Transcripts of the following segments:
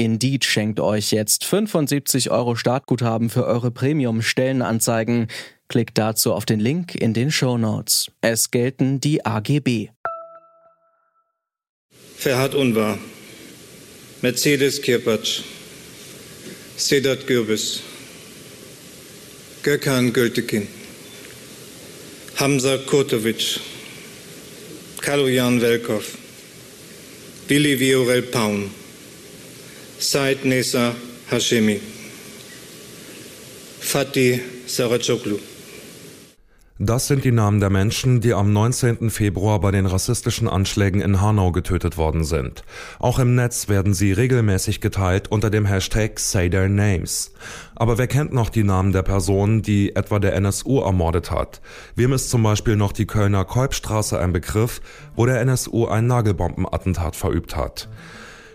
Indeed schenkt euch jetzt 75 Euro Startguthaben für eure Premium-Stellenanzeigen. Klickt dazu auf den Link in den Show Notes. Es gelten die AGB. Ferhat Unvar, Mercedes Kirpatsch, Sedat Gürbüz, Gökhan Gültekin, Hamza Kurtovic, Kaloyan Velkov, Willi Viorel Paun, Said Nesa Hashemi, Fatih Saracoglu. Das sind die Namen der Menschen, die am 19. Februar bei den rassistischen Anschlägen in Hanau getötet worden sind. Auch im Netz werden sie regelmäßig geteilt unter dem Hashtag Say Their Names. Aber wer kennt noch die Namen der Personen, die etwa der NSU ermordet hat? Wem ist zum Beispiel noch die Kölner Kolbstraße ein Begriff, wo der NSU ein Nagelbombenattentat verübt hat?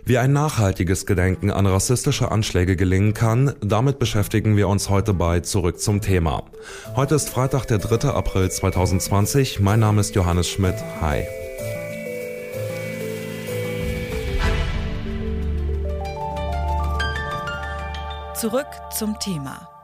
Wie ein nachhaltiges Gedenken an rassistische Anschläge gelingen kann, damit beschäftigen wir uns heute bei Zurück zum Thema. Heute ist Freitag, der 3. April 2020. Mein Name ist Johannes Schmidt. Hi. Zurück zum Thema.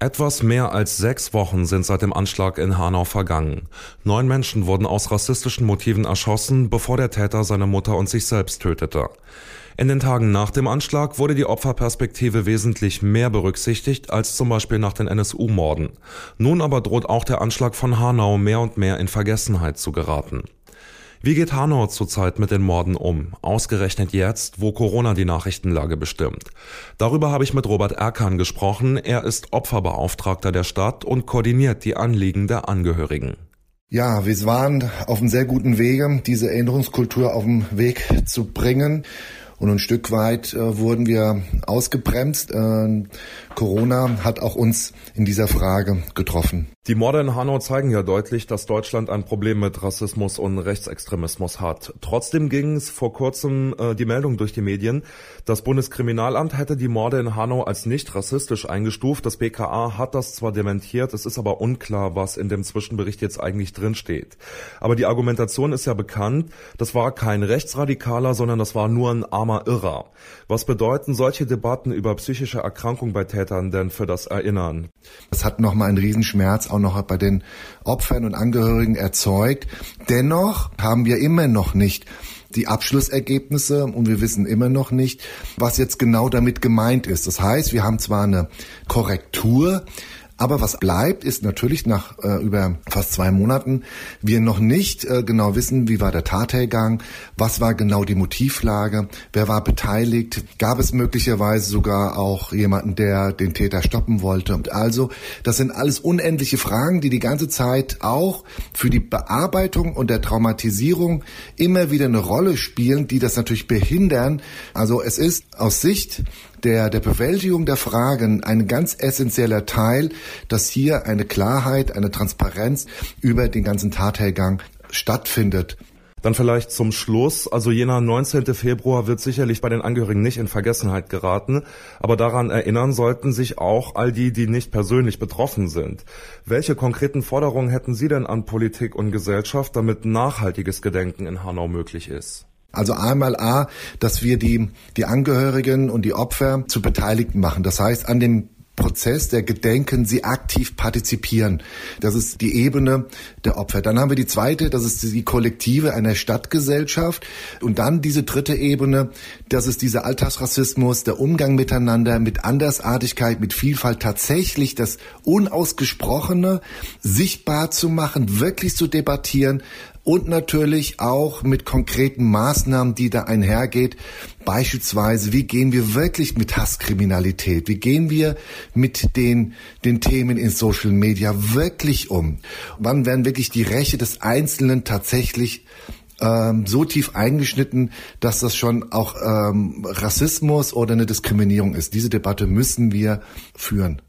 Etwas mehr als sechs Wochen sind seit dem Anschlag in Hanau vergangen. Neun Menschen wurden aus rassistischen Motiven erschossen, bevor der Täter seine Mutter und sich selbst tötete. In den Tagen nach dem Anschlag wurde die Opferperspektive wesentlich mehr berücksichtigt als zum Beispiel nach den NSU-Morden. Nun aber droht auch der Anschlag von Hanau mehr und mehr in Vergessenheit zu geraten. Wie geht Hanau zurzeit mit den Morden um? Ausgerechnet jetzt, wo Corona die Nachrichtenlage bestimmt. Darüber habe ich mit Robert Erkan gesprochen. Er ist Opferbeauftragter der Stadt und koordiniert die Anliegen der Angehörigen. Ja, wir waren auf einem sehr guten Wege, diese Erinnerungskultur auf den Weg zu bringen. Und ein Stück weit äh, wurden wir ausgebremst. Äh, Corona hat auch uns in dieser Frage getroffen. Die Morde in Hanau zeigen ja deutlich, dass Deutschland ein Problem mit Rassismus und Rechtsextremismus hat. Trotzdem ging es vor kurzem äh, die Meldung durch die Medien, das Bundeskriminalamt hätte die Morde in Hanau als nicht rassistisch eingestuft. Das BKA hat das zwar dementiert, es ist aber unklar, was in dem Zwischenbericht jetzt eigentlich drinsteht. Aber die Argumentation ist ja bekannt, das war kein Rechtsradikaler, sondern das war nur ein armer Irrer. Was bedeuten solche Debatten über psychische Erkrankung bei Tätern denn für das Erinnern? Das hat nochmal einen Riesenschmerz auch noch bei den Opfern und Angehörigen erzeugt. Dennoch haben wir immer noch nicht die Abschlussergebnisse und wir wissen immer noch nicht, was jetzt genau damit gemeint ist. Das heißt, wir haben zwar eine Korrektur, aber was bleibt, ist natürlich nach äh, über fast zwei Monaten wir noch nicht äh, genau wissen, wie war der Tathergang, was war genau die Motivlage, wer war beteiligt, gab es möglicherweise sogar auch jemanden, der den Täter stoppen wollte. Und also, das sind alles unendliche Fragen, die die ganze Zeit auch für die Bearbeitung und der Traumatisierung immer wieder eine Rolle spielen, die das natürlich behindern. Also es ist aus Sicht der, der Bewältigung der Fragen ein ganz essentieller Teil, dass hier eine Klarheit, eine Transparenz über den ganzen Tathergang stattfindet. Dann vielleicht zum Schluss, also jener 19. Februar wird sicherlich bei den Angehörigen nicht in Vergessenheit geraten, aber daran erinnern sollten sich auch all die, die nicht persönlich betroffen sind. Welche konkreten Forderungen hätten Sie denn an Politik und Gesellschaft, damit nachhaltiges Gedenken in Hanau möglich ist? Also einmal A, dass wir die, die Angehörigen und die Opfer zu Beteiligten machen. Das heißt, an dem Prozess der Gedenken sie aktiv partizipieren. Das ist die Ebene der Opfer. Dann haben wir die zweite, das ist die Kollektive einer Stadtgesellschaft. Und dann diese dritte Ebene, das ist dieser Alltagsrassismus, der Umgang miteinander, mit Andersartigkeit, mit Vielfalt, tatsächlich das Unausgesprochene sichtbar zu machen, wirklich zu debattieren, und natürlich auch mit konkreten Maßnahmen, die da einhergeht. Beispielsweise, wie gehen wir wirklich mit Hasskriminalität? Wie gehen wir mit den, den Themen in Social Media wirklich um? Wann werden wirklich die Rechte des Einzelnen tatsächlich ähm, so tief eingeschnitten, dass das schon auch ähm, Rassismus oder eine Diskriminierung ist. Diese Debatte müssen wir führen.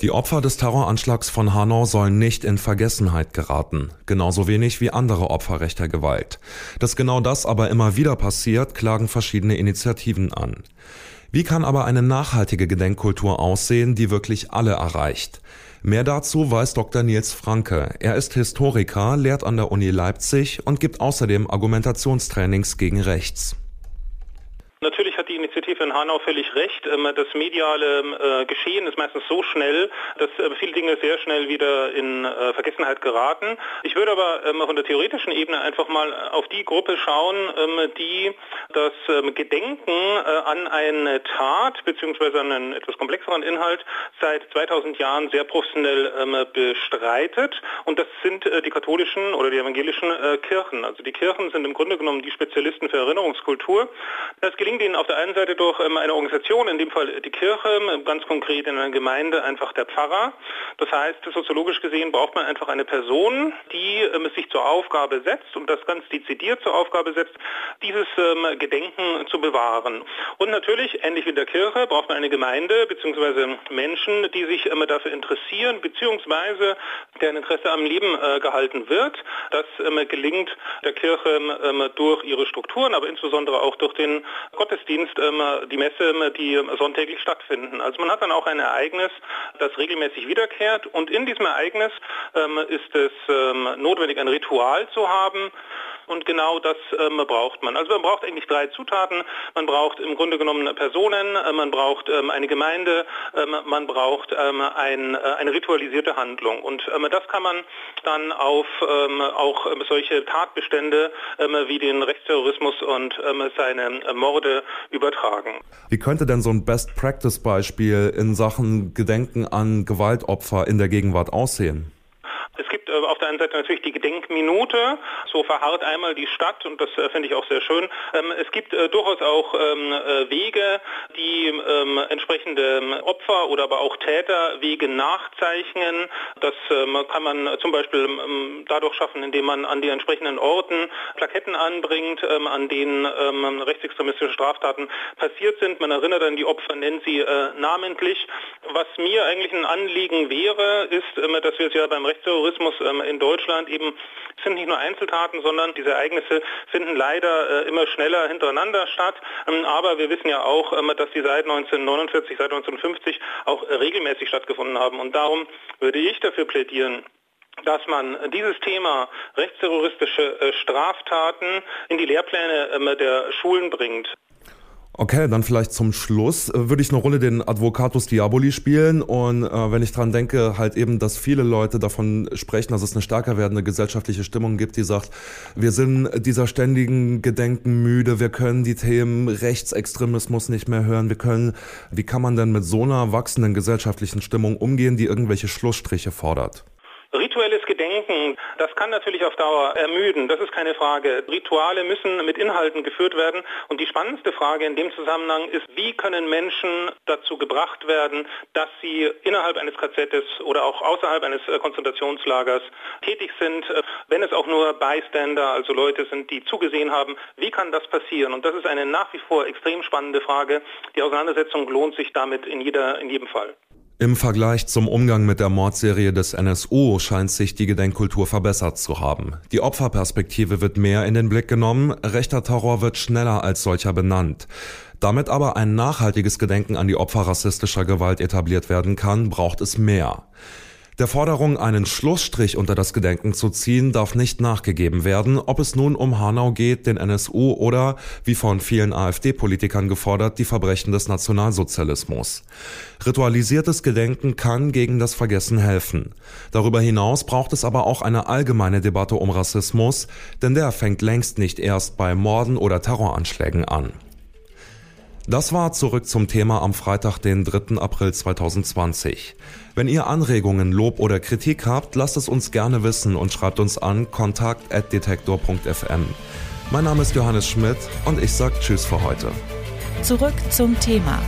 Die Opfer des Terroranschlags von Hanau sollen nicht in Vergessenheit geraten, genauso wenig wie andere Opfer rechter Gewalt. Dass genau das aber immer wieder passiert, klagen verschiedene Initiativen an. Wie kann aber eine nachhaltige Gedenkkultur aussehen, die wirklich alle erreicht? Mehr dazu weiß Dr. Nils Franke. Er ist Historiker, lehrt an der Uni Leipzig und gibt außerdem Argumentationstrainings gegen rechts. Natürlich die Initiative in Hanau völlig recht. Ähm, das mediale äh, Geschehen ist meistens so schnell, dass äh, viele Dinge sehr schnell wieder in äh, Vergessenheit geraten. Ich würde aber ähm, von der theoretischen Ebene einfach mal auf die Gruppe schauen, ähm, die das Gedenken an eine Tat bzw. an einen etwas komplexeren Inhalt seit 2000 Jahren sehr professionell bestreitet. Und das sind die katholischen oder die evangelischen Kirchen. Also die Kirchen sind im Grunde genommen die Spezialisten für Erinnerungskultur. Das gelingt ihnen auf der einen Seite durch ähm, eine Organisation, in dem Fall die Kirche, ähm, ganz konkret in einer Gemeinde einfach der Pfarrer. Das heißt, soziologisch gesehen braucht man einfach eine Person, die ähm, sich zur Aufgabe setzt und das ganz dezidiert zur Aufgabe setzt, dieses Gedenken zu bewahren. Und natürlich, ähnlich wie in der Kirche, braucht man eine Gemeinde bzw. Menschen, die sich dafür interessieren bzw. deren Interesse am Leben äh, gehalten wird. Das gelingt der Kirche durch ihre Strukturen, aber insbesondere auch durch den Gottesdienst, ähm, die Messe, ähm, die sonntäglich stattfinden. Also man hat dann auch ein Ereignis, das regelmäßig wiederkehrt und in diesem Ereignis ähm, ist es notwendig, ein Ritual zu haben, und genau das ähm, braucht man. Also man braucht eigentlich drei Zutaten. Man braucht im Grunde genommen Personen, äh, man braucht ähm, eine Gemeinde, ähm, man braucht ähm, ein, äh, eine ritualisierte Handlung. Und ähm, das kann man dann auf ähm, auch solche Tatbestände wie den Rechtsterrorismus und seine äh, Morde übertragen. Wie könnte denn so ein Best-Practice-Beispiel in Sachen Gedenken an Gewaltopfer in der Gegenwart aussehen? Es gibt äh, auf der einen Seite natürlich die Gedenkminute, so verharrt einmal die Stadt und das äh, finde ich auch sehr schön. Ähm, es gibt äh, durchaus auch ähm, Wege, die ähm, entsprechende Opfer oder aber auch Täterwege nachzeichnen. Das kann man zum Beispiel dadurch schaffen, indem man an die entsprechenden Orten Plaketten anbringt, an denen rechtsextremistische Straftaten passiert sind. Man erinnert an die Opfer, nennt sie namentlich. Was mir eigentlich ein Anliegen wäre, ist, dass wir es ja beim Rechtsterrorismus Terrorismus ähm, in Deutschland eben sind nicht nur Einzeltaten, sondern diese Ereignisse finden leider äh, immer schneller hintereinander statt. Ähm, aber wir wissen ja auch, ähm, dass sie seit 1949, seit 1950 auch regelmäßig stattgefunden haben. Und darum würde ich dafür plädieren, dass man dieses Thema rechtsterroristische äh, Straftaten in die Lehrpläne der Schulen bringt. Okay, dann vielleicht zum Schluss äh, würde ich eine Rolle den Advocatus Diaboli spielen und äh, wenn ich dran denke, halt eben, dass viele Leute davon sprechen, dass es eine stärker werdende gesellschaftliche Stimmung gibt, die sagt, wir sind dieser ständigen Gedenken müde, wir können die Themen Rechtsextremismus nicht mehr hören, wir können, wie kann man denn mit so einer wachsenden gesellschaftlichen Stimmung umgehen, die irgendwelche Schlussstriche fordert? Rituelles Gedenken, das kann natürlich auf Dauer ermüden, das ist keine Frage. Rituale müssen mit Inhalten geführt werden und die spannendste Frage in dem Zusammenhang ist, wie können Menschen dazu gebracht werden, dass sie innerhalb eines KZs oder auch außerhalb eines äh, Konzentrationslagers tätig sind, äh, wenn es auch nur Bystander, also Leute sind, die zugesehen haben, wie kann das passieren? Und das ist eine nach wie vor extrem spannende Frage. Die Auseinandersetzung lohnt sich damit in, jeder, in jedem Fall. Im Vergleich zum Umgang mit der Mordserie des NSU scheint sich die Gedenkkultur verbessert zu haben. Die Opferperspektive wird mehr in den Blick genommen, rechter Terror wird schneller als solcher benannt. Damit aber ein nachhaltiges Gedenken an die Opfer rassistischer Gewalt etabliert werden kann, braucht es mehr. Der Forderung, einen Schlussstrich unter das Gedenken zu ziehen, darf nicht nachgegeben werden, ob es nun um Hanau geht, den NSU oder, wie von vielen AfD-Politikern gefordert, die Verbrechen des Nationalsozialismus. Ritualisiertes Gedenken kann gegen das Vergessen helfen. Darüber hinaus braucht es aber auch eine allgemeine Debatte um Rassismus, denn der fängt längst nicht erst bei Morden oder Terroranschlägen an. Das war zurück zum Thema am Freitag, den 3. April 2020. Wenn ihr Anregungen, Lob oder Kritik habt, lasst es uns gerne wissen und schreibt uns an kontakt.detektor.fm. Mein Name ist Johannes Schmidt und ich sag Tschüss für heute. Zurück zum Thema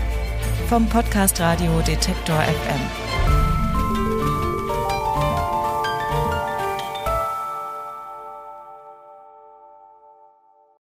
vom Podcast Radio Detektor FM.